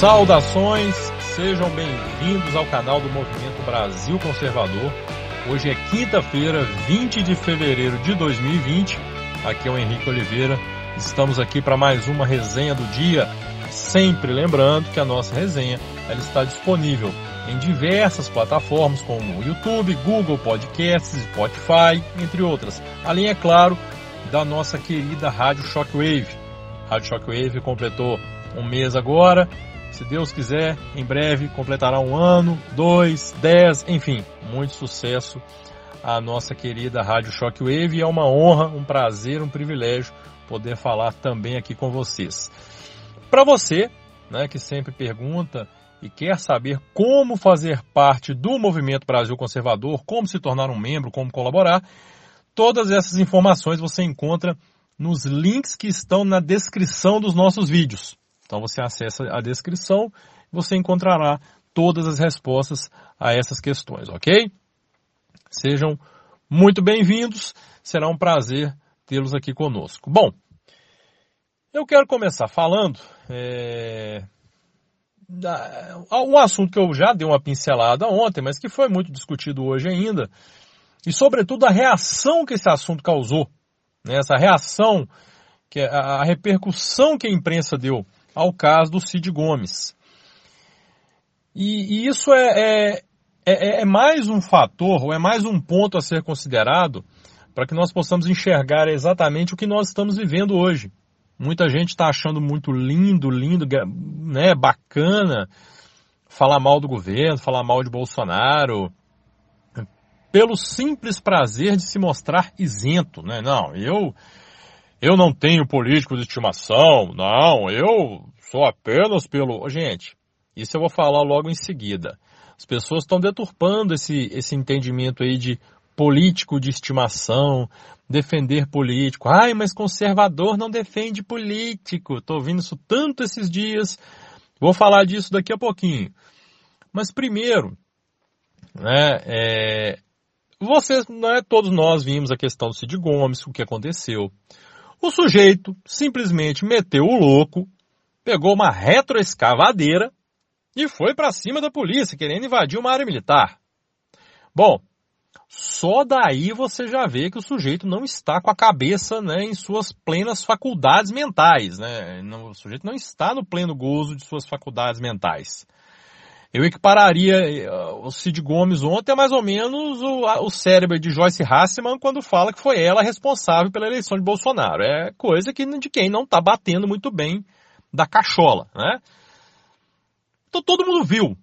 Saudações, sejam bem-vindos ao canal do Movimento Brasil Conservador. Hoje é quinta-feira, 20 de fevereiro de 2020. Aqui é o Henrique Oliveira. Estamos aqui para mais uma resenha do dia. Sempre lembrando que a nossa resenha ela está disponível em diversas plataformas como YouTube, Google Podcasts, Spotify, entre outras. Além, é claro, da nossa querida Rádio Shockwave. Rádio Shockwave completou um mês agora. Se Deus quiser, em breve completará um ano, dois, dez, enfim, muito sucesso à nossa querida Rádio Shockwave. É uma honra, um prazer, um privilégio poder falar também aqui com vocês. Para você, né, que sempre pergunta e quer saber como fazer parte do Movimento Brasil Conservador, como se tornar um membro, como colaborar, todas essas informações você encontra nos links que estão na descrição dos nossos vídeos. Então você acessa a descrição, você encontrará todas as respostas a essas questões, ok? Sejam muito bem-vindos, será um prazer tê-los aqui conosco. Bom, eu quero começar falando é, um assunto que eu já dei uma pincelada ontem, mas que foi muito discutido hoje ainda, e sobretudo a reação que esse assunto causou, né, essa reação, que é a, a repercussão que a imprensa deu ao caso do Cid Gomes. E, e isso é, é, é, é mais um fator, ou é mais um ponto a ser considerado para que nós possamos enxergar exatamente o que nós estamos vivendo hoje. Muita gente está achando muito lindo, lindo, né, bacana falar mal do governo, falar mal de Bolsonaro, pelo simples prazer de se mostrar isento, né? Não, eu eu não tenho político de estimação, não, eu sou apenas pelo. Gente, isso eu vou falar logo em seguida. As pessoas estão deturpando esse, esse entendimento aí de político de estimação, defender político. Ai, mas conservador não defende político. Estou ouvindo isso tanto esses dias. Vou falar disso daqui a pouquinho. Mas primeiro, né, é, vocês, né, todos nós vimos a questão do Cid Gomes, o que aconteceu. O sujeito simplesmente meteu o louco, pegou uma retroescavadeira e foi para cima da polícia, querendo invadir uma área militar. Bom, só daí você já vê que o sujeito não está com a cabeça né, em suas plenas faculdades mentais. Né? O sujeito não está no pleno gozo de suas faculdades mentais. Eu equipararia eh, o Cid Gomes ontem a mais ou menos o, o cérebro de Joyce Hasselman quando fala que foi ela responsável pela eleição de Bolsonaro. É coisa que, de quem não está batendo muito bem da cachola, né? Então todo mundo viu.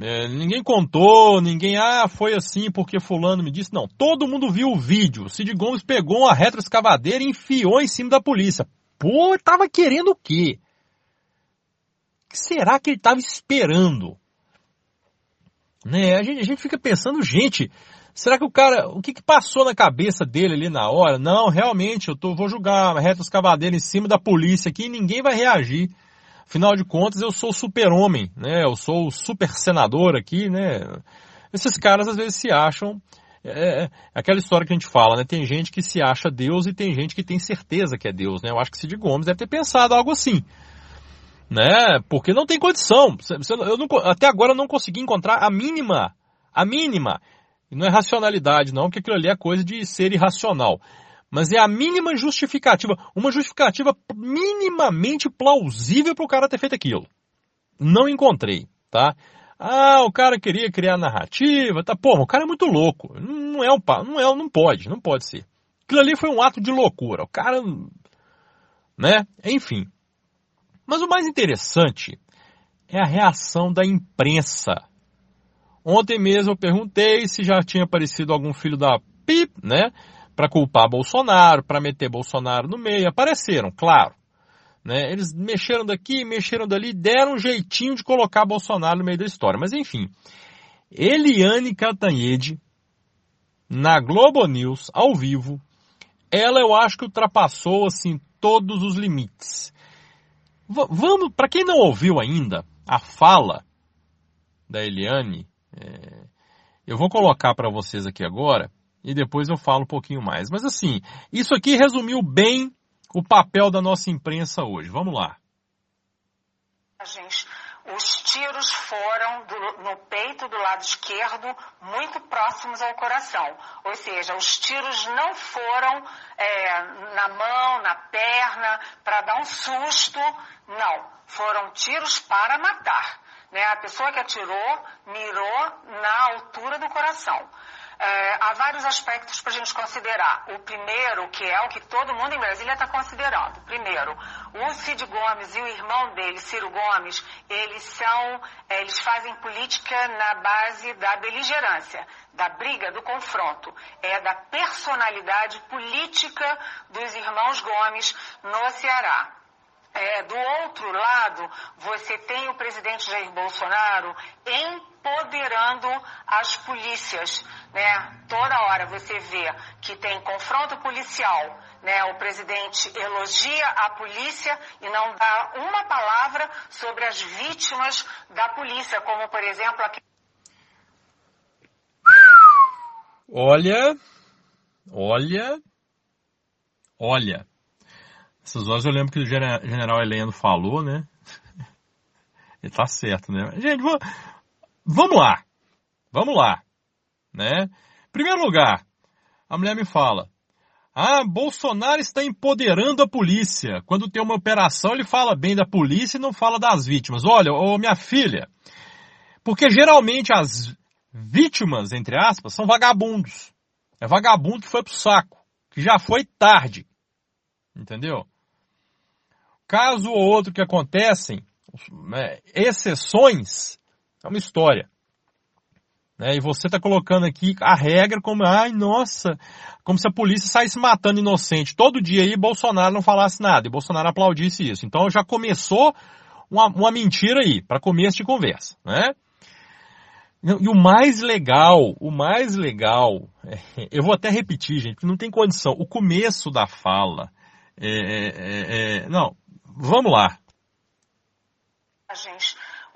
É, ninguém contou, ninguém, ah, foi assim porque fulano me disse. Não, todo mundo viu o vídeo. O Cid Gomes pegou uma retroescavadeira e enfiou em cima da polícia. Pô, tava querendo o quê? O que será que ele estava esperando? Né? A, gente, a gente fica pensando, gente, será que o cara, o que, que passou na cabeça dele ali na hora? Não, realmente, eu tô, vou julgar uma reta escavadeira em cima da polícia aqui e ninguém vai reagir. Afinal de contas, eu sou super-homem, né? Eu sou o super senador aqui, né? Esses caras às vezes se acham é, é, aquela história que a gente fala, né? Tem gente que se acha Deus e tem gente que tem certeza que é Deus, né? Eu acho que Cid Gomes deve ter pensado algo assim né? Porque não tem condição. Eu não, até agora eu não consegui encontrar a mínima, a mínima. Não é racionalidade não, porque aquilo ali é coisa de ser irracional. Mas é a mínima justificativa, uma justificativa minimamente plausível para o cara ter feito aquilo. Não encontrei, tá? Ah, o cara queria criar narrativa, tá? Porra, o cara é muito louco. Não é um, não é, não pode, não pode ser. Aquilo ali foi um ato de loucura. O cara, né? Enfim. Mas o mais interessante é a reação da imprensa. Ontem mesmo eu perguntei se já tinha aparecido algum filho da PIP, né? Para culpar Bolsonaro, para meter Bolsonaro no meio. Apareceram, claro. Né? Eles mexeram daqui, mexeram dali, deram um jeitinho de colocar Bolsonaro no meio da história. Mas enfim, Eliane Cantanhede, na Globo News, ao vivo, ela eu acho que ultrapassou assim todos os limites vamos, para quem não ouviu ainda a fala da Eliane, é, eu vou colocar para vocês aqui agora e depois eu falo um pouquinho mais. Mas assim, isso aqui resumiu bem o papel da nossa imprensa hoje. Vamos lá. imagens, os tiros foram do, no peito do lado esquerdo, muito próximos ao coração. Ou seja, os tiros não foram é, na mão, na perna, para dar um susto. Não, foram tiros para matar. Né? A pessoa que atirou mirou na altura do coração. É, há vários aspectos para a gente considerar. O primeiro, que é o que todo mundo em Brasília está considerando. Primeiro, o Cid Gomes e o irmão dele, Ciro Gomes, eles são, é, eles fazem política na base da beligerância, da briga, do confronto. É da personalidade política dos irmãos Gomes no Ceará. É, do outro lado, você tem o presidente Jair Bolsonaro empoderando as polícias. Né? Toda hora você vê que tem confronto policial. Né? O presidente elogia a polícia e não dá uma palavra sobre as vítimas da polícia, como por exemplo aqui. Olha, olha, olha. Essas horas eu lembro que o general Heleno falou, né? Ele tá certo, né? Gente, vamos lá. Vamos lá. Né? Primeiro lugar, a mulher me fala, ah, Bolsonaro está empoderando a polícia. Quando tem uma operação, ele fala bem da polícia e não fala das vítimas. Olha, ô minha filha, porque geralmente as vítimas, entre aspas, são vagabundos. É vagabundo que foi pro saco, que já foi tarde. Entendeu? caso ou outro que acontecem, né, exceções, é uma história. Né, e você está colocando aqui a regra como, ai, nossa, como se a polícia saísse matando inocente. Todo dia aí Bolsonaro não falasse nada e Bolsonaro aplaudisse isso. Então já começou uma, uma mentira aí, para começo de conversa, né? E o mais legal, o mais legal, é, eu vou até repetir, gente, porque não tem condição. O começo da fala, é, é, é não, Vamos lá.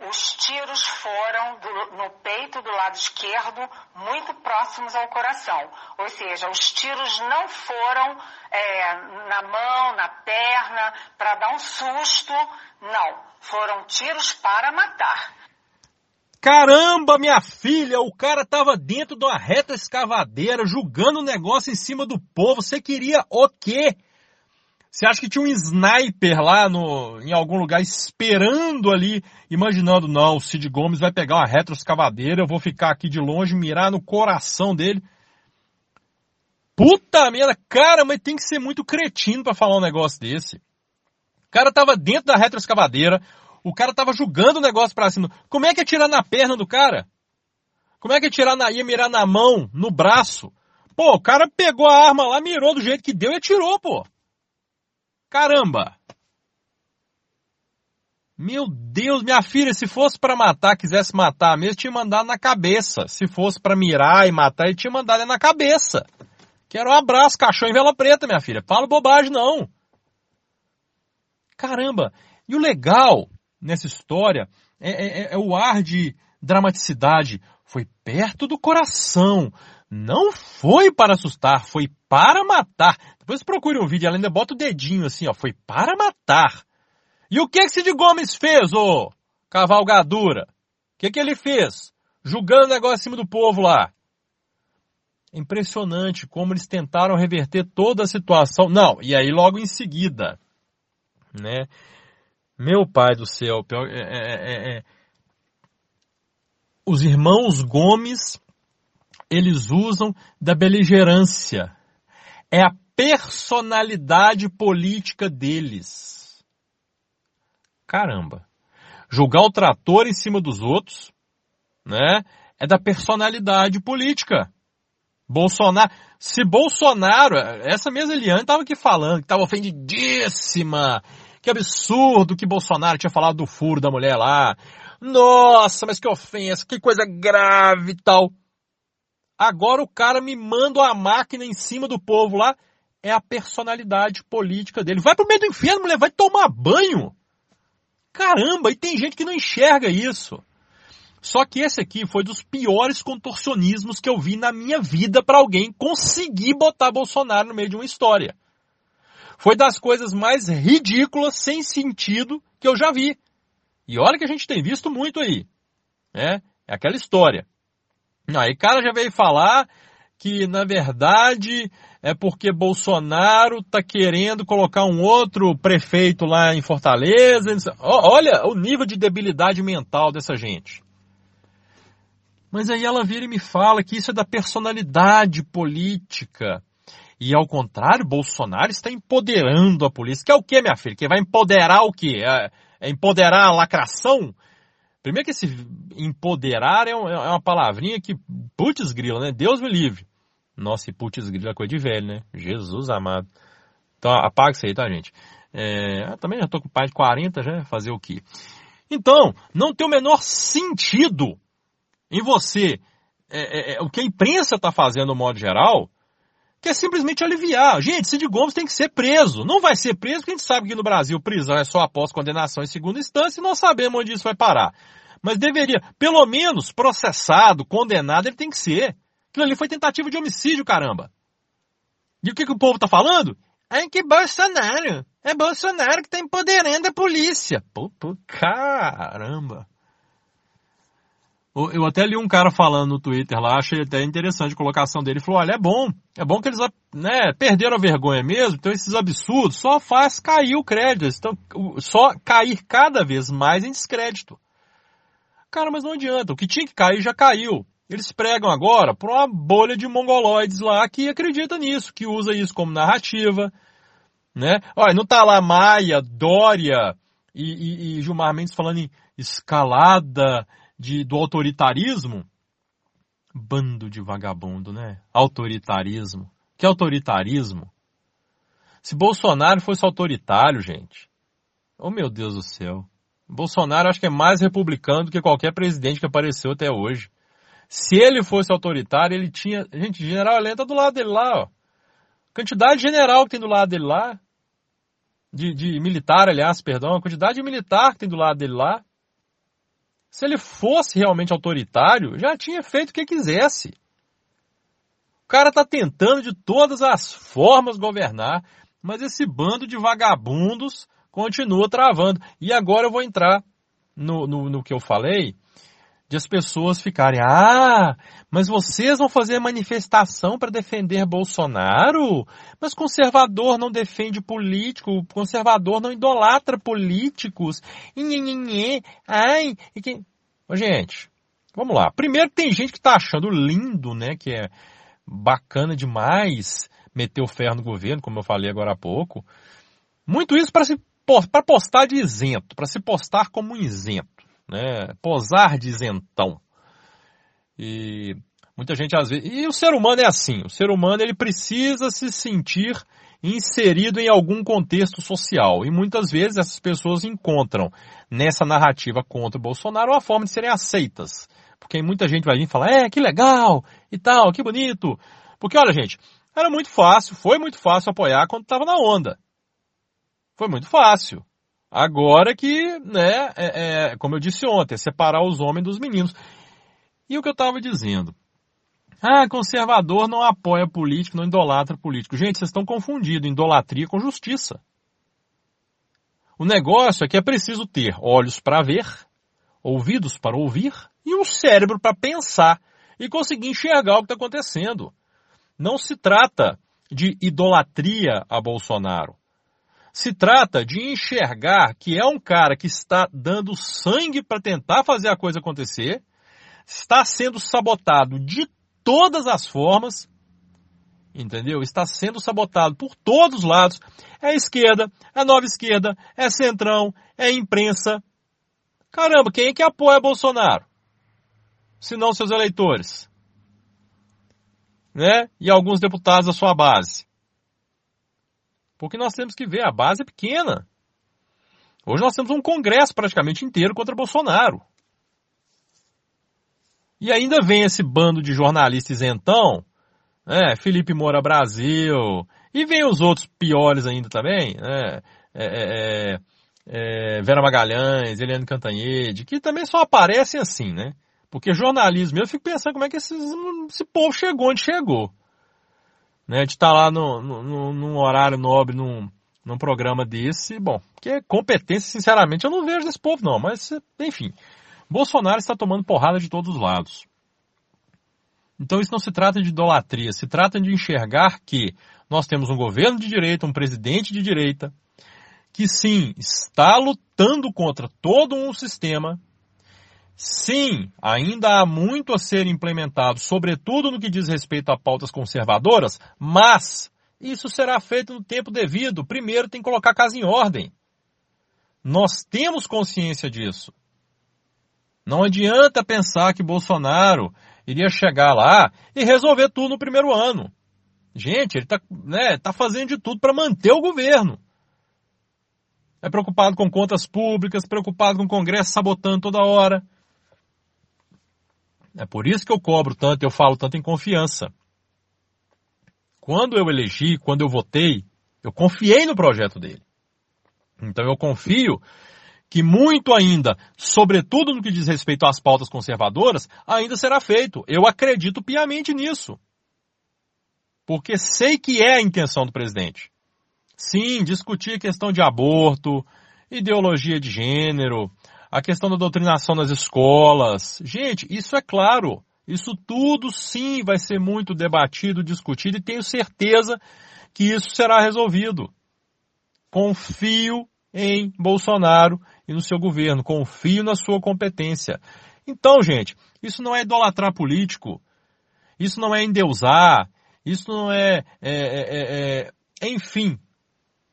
Os tiros foram do, no peito do lado esquerdo, muito próximos ao coração. Ou seja, os tiros não foram é, na mão, na perna, para dar um susto. Não. Foram tiros para matar. Caramba, minha filha, o cara tava dentro de uma reta escavadeira, julgando o negócio em cima do povo. Você queria o quê? Você acha que tinha um sniper lá no, em algum lugar esperando ali, imaginando, não, o Cid Gomes vai pegar uma retroescavadeira, eu vou ficar aqui de longe, mirar no coração dele. Puta merda, cara, mas tem que ser muito cretino para falar um negócio desse. O cara tava dentro da retroescavadeira, o cara tava jogando o negócio pra cima. Como é que é tirar na perna do cara? Como é que é tirar na, ia mirar na mão, no braço? Pô, o cara pegou a arma lá, mirou do jeito que deu e atirou, pô. Caramba! Meu Deus, minha filha, se fosse para matar, quisesse matar mesmo, tinha mandado na cabeça. Se fosse para mirar e matar, ele tinha mandado na cabeça. Quero um abraço, cachorro em vela preta, minha filha. Fala bobagem, não. Caramba! E o legal nessa história é, é, é, é o ar de dramaticidade. Foi perto do coração. Não foi para assustar, foi para matar. Depois procure um vídeo, ela ainda bota o dedinho assim, ó. Foi para matar. E o que que Cid Gomes fez, ô cavalgadura? O que que ele fez? Julgando o negócio acima do povo lá. Impressionante como eles tentaram reverter toda a situação. Não, e aí logo em seguida, né? Meu pai do céu, é, é, é, é, os irmãos Gomes, eles usam da beligerância. É a personalidade política deles. Caramba. Julgar o trator em cima dos outros, né? É da personalidade política. Bolsonaro, se Bolsonaro, essa mesma Eliane estava aqui falando, que estava ofendidíssima, que absurdo que Bolsonaro tinha falado do furo da mulher lá. Nossa, mas que ofensa, que coisa grave e tal. Agora o cara me manda a máquina em cima do povo lá é a personalidade política dele. Vai pro meio do inferno, mulher, vai tomar banho. Caramba, e tem gente que não enxerga isso. Só que esse aqui foi dos piores contorcionismos que eu vi na minha vida para alguém conseguir botar Bolsonaro no meio de uma história. Foi das coisas mais ridículas, sem sentido, que eu já vi. E olha que a gente tem visto muito aí. Né? É aquela história. Aí o cara já veio falar que, na verdade, é porque Bolsonaro está querendo colocar um outro prefeito lá em Fortaleza. Olha o nível de debilidade mental dessa gente. Mas aí ela vira e me fala que isso é da personalidade política. E ao contrário, Bolsonaro está empoderando a polícia. Que é o que, minha filha? Que vai empoderar o quê? É, é empoderar a lacração? Primeiro que esse empoderar é, é uma palavrinha que, putz grila, né? Deus me livre. Nossa, e putz grila é coisa de velho, né? Jesus amado. Então apaga isso aí, tá, gente? É, também já tô com pai de 40 já, fazer o quê? Então, não tem o menor sentido em você, é, é, é, o que a imprensa está fazendo no modo geral, que é simplesmente aliviar. Gente, Cid Gomes tem que ser preso. Não vai ser preso porque a gente sabe que no Brasil prisão é só após condenação em segunda instância e nós sabemos onde isso vai parar. Mas deveria, pelo menos, processado, condenado, ele tem que ser. Aquilo ali foi tentativa de homicídio, caramba. E o que, que o povo está falando? É que Bolsonaro. É Bolsonaro que está empoderando a polícia. Pô, pô, caramba. Eu até li um cara falando no Twitter lá, achei até interessante a colocação dele. Ele falou, olha, é bom, é bom que eles né, perderam a vergonha mesmo, então esses absurdos só faz cair o crédito, então, só cair cada vez mais em descrédito. Cara, mas não adianta, o que tinha que cair já caiu. Eles pregam agora por uma bolha de mongoloides lá que acredita nisso, que usa isso como narrativa, né? Olha, não tá lá Maia, Dória e, e, e Gilmar Mendes falando em escalada de, do autoritarismo, bando de vagabundo, né? Autoritarismo. Que autoritarismo? Se Bolsonaro fosse autoritário, gente, oh meu Deus do céu. Bolsonaro acho que é mais republicano do que qualquer presidente que apareceu até hoje. Se ele fosse autoritário, ele tinha. Gente, general Helena tá do lado dele lá, ó. Quantidade de general que tem do lado dele lá. De, de militar, aliás, perdão. A quantidade de militar que tem do lado dele lá. Se ele fosse realmente autoritário, já tinha feito o que quisesse. O cara está tentando de todas as formas governar, mas esse bando de vagabundos continua travando. E agora eu vou entrar no, no, no que eu falei de as pessoas ficarem, ah, mas vocês vão fazer manifestação para defender Bolsonaro? Mas conservador não defende político, conservador não idolatra políticos. Inhenhenhe, ai, e quem... Ô, gente, vamos lá. Primeiro tem gente que tá achando lindo, né, que é bacana demais meter o ferro no governo, como eu falei agora há pouco. Muito isso para se para postar de isento, para se postar como um isento né? Posar de isentão. E muita gente às vezes. E o ser humano é assim. O ser humano ele precisa se sentir inserido em algum contexto social. E muitas vezes essas pessoas encontram nessa narrativa contra o Bolsonaro uma forma de serem aceitas. Porque muita gente vai vir e falar, é, que legal, e tal, que bonito. Porque olha, gente, era muito fácil, foi muito fácil apoiar quando estava na onda. Foi muito fácil. Agora que, né, é, é, como eu disse ontem, é separar os homens dos meninos. E o que eu estava dizendo? Ah, conservador não apoia político, não idolatra político. Gente, vocês estão confundindo idolatria com justiça. O negócio é que é preciso ter olhos para ver, ouvidos para ouvir e um cérebro para pensar e conseguir enxergar o que está acontecendo. Não se trata de idolatria a Bolsonaro. Se trata de enxergar que é um cara que está dando sangue para tentar fazer a coisa acontecer, está sendo sabotado de todas as formas, entendeu? Está sendo sabotado por todos os lados. É esquerda, é nova esquerda, é centrão, é imprensa. Caramba, quem é que apoia Bolsonaro? Se não seus eleitores. Né? E alguns deputados da sua base. Porque nós temos que ver, a base é pequena. Hoje nós temos um congresso praticamente inteiro contra Bolsonaro. E ainda vem esse bando de jornalistas então, né, Felipe Moura Brasil, e vem os outros piores ainda também, né, é, é, é, é Vera Magalhães, Eliane Cantanhede, que também só aparecem assim, né? Porque jornalismo, eu fico pensando como é que esse, esse povo chegou onde chegou né, de estar tá lá no, no, num horário nobre, num, num programa desse, bom, que competência, sinceramente, eu não vejo desse povo não, mas enfim. Bolsonaro está tomando porrada de todos os lados. Então isso não se trata de idolatria, se trata de enxergar que nós temos um governo de direita, um presidente de direita, que sim, está lutando contra todo um sistema. Sim, ainda há muito a ser implementado, sobretudo no que diz respeito a pautas conservadoras, mas isso será feito no tempo devido. Primeiro tem que colocar a casa em ordem. Nós temos consciência disso. Não adianta pensar que Bolsonaro iria chegar lá e resolver tudo no primeiro ano. Gente, ele está né, tá fazendo de tudo para manter o governo. É preocupado com contas públicas, preocupado com o Congresso sabotando toda hora. É por isso que eu cobro tanto, eu falo tanto em confiança. Quando eu elegi, quando eu votei, eu confiei no projeto dele. Então eu confio que muito ainda, sobretudo no que diz respeito às pautas conservadoras, ainda será feito. Eu acredito piamente nisso. Porque sei que é a intenção do presidente. Sim, discutir questão de aborto, ideologia de gênero, a questão da doutrinação nas escolas. Gente, isso é claro. Isso tudo sim vai ser muito debatido, discutido e tenho certeza que isso será resolvido. Confio em Bolsonaro e no seu governo. Confio na sua competência. Então, gente, isso não é idolatrar político. Isso não é endeusar. Isso não é, é, é, é, é enfim,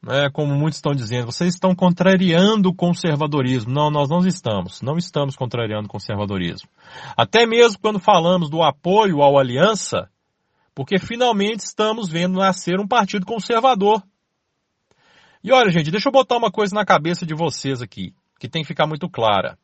né, como muitos estão dizendo, vocês estão contrariando o conservadorismo. Não, nós não estamos. Não estamos contrariando o conservadorismo. Até mesmo quando falamos do apoio ao Aliança, porque finalmente estamos vendo nascer um partido conservador. E olha, gente, deixa eu botar uma coisa na cabeça de vocês aqui, que tem que ficar muito clara.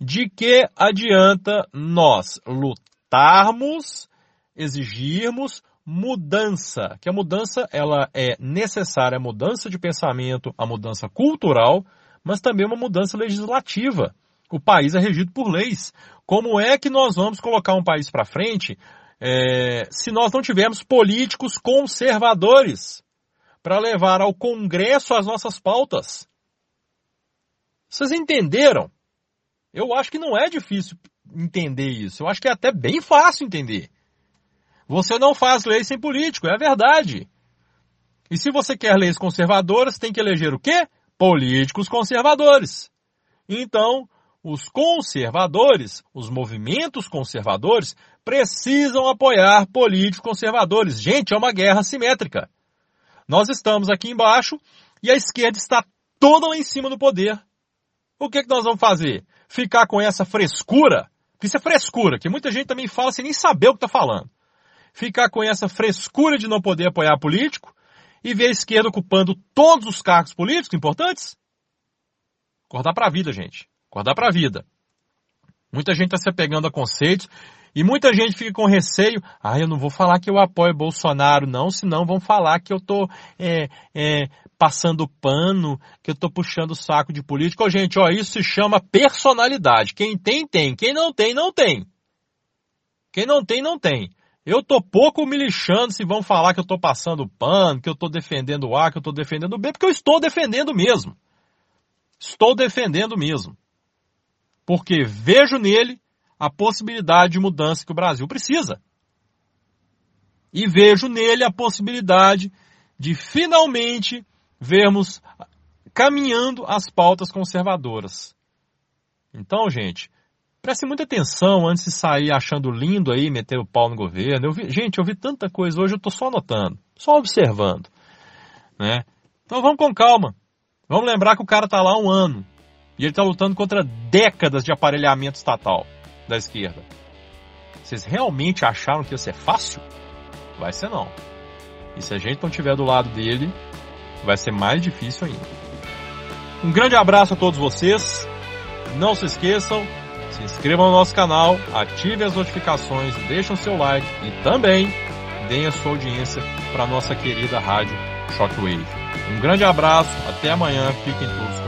De que adianta nós lutarmos, exigirmos mudança, que a mudança ela é necessária, a mudança de pensamento, a mudança cultural, mas também uma mudança legislativa. O país é regido por leis. Como é que nós vamos colocar um país para frente é, se nós não tivermos políticos conservadores para levar ao Congresso as nossas pautas? Vocês entenderam? Eu acho que não é difícil entender isso. Eu acho que é até bem fácil entender. Você não faz lei sem político, é a verdade. E se você quer leis conservadoras, tem que eleger o quê? Políticos conservadores. Então, os conservadores, os movimentos conservadores, precisam apoiar políticos conservadores. Gente, é uma guerra simétrica. Nós estamos aqui embaixo e a esquerda está toda lá em cima do poder. O que, é que nós vamos fazer? Ficar com essa frescura? Isso é frescura, que muita gente também fala sem nem saber o que está falando ficar com essa frescura de não poder apoiar político e ver a esquerda ocupando todos os cargos políticos importantes? Acordar para a vida, gente. Acordar para a vida. Muita gente está se apegando a conceitos e muita gente fica com receio. Ah, eu não vou falar que eu apoio Bolsonaro, não, senão vão falar que eu estou é, é, passando pano, que eu estou puxando o saco de político. Oh, gente, ó, isso se chama personalidade. Quem tem, tem. Quem não tem, não tem. Quem não tem, não tem. Eu tô pouco me lixando se vão falar que eu tô passando pano, que eu tô defendendo o A, que eu tô defendendo B, porque eu estou defendendo mesmo. Estou defendendo mesmo. Porque vejo nele a possibilidade de mudança que o Brasil precisa. E vejo nele a possibilidade de finalmente vermos caminhando as pautas conservadoras. Então, gente, Preste muita atenção antes de sair achando lindo aí, meter o pau no governo. Eu vi, gente, eu vi tanta coisa hoje, eu estou só anotando, só observando. Né? Então vamos com calma. Vamos lembrar que o cara está lá há um ano. E ele está lutando contra décadas de aparelhamento estatal da esquerda. Vocês realmente acharam que ia ser fácil? Vai ser não. E se a gente não estiver do lado dele, vai ser mais difícil ainda. Um grande abraço a todos vocês. Não se esqueçam, se inscrevam no nosso canal, ative as notificações, deixem o seu like e também deem a sua audiência para a nossa querida rádio Shockwave. Um grande abraço, até amanhã, fiquem todos com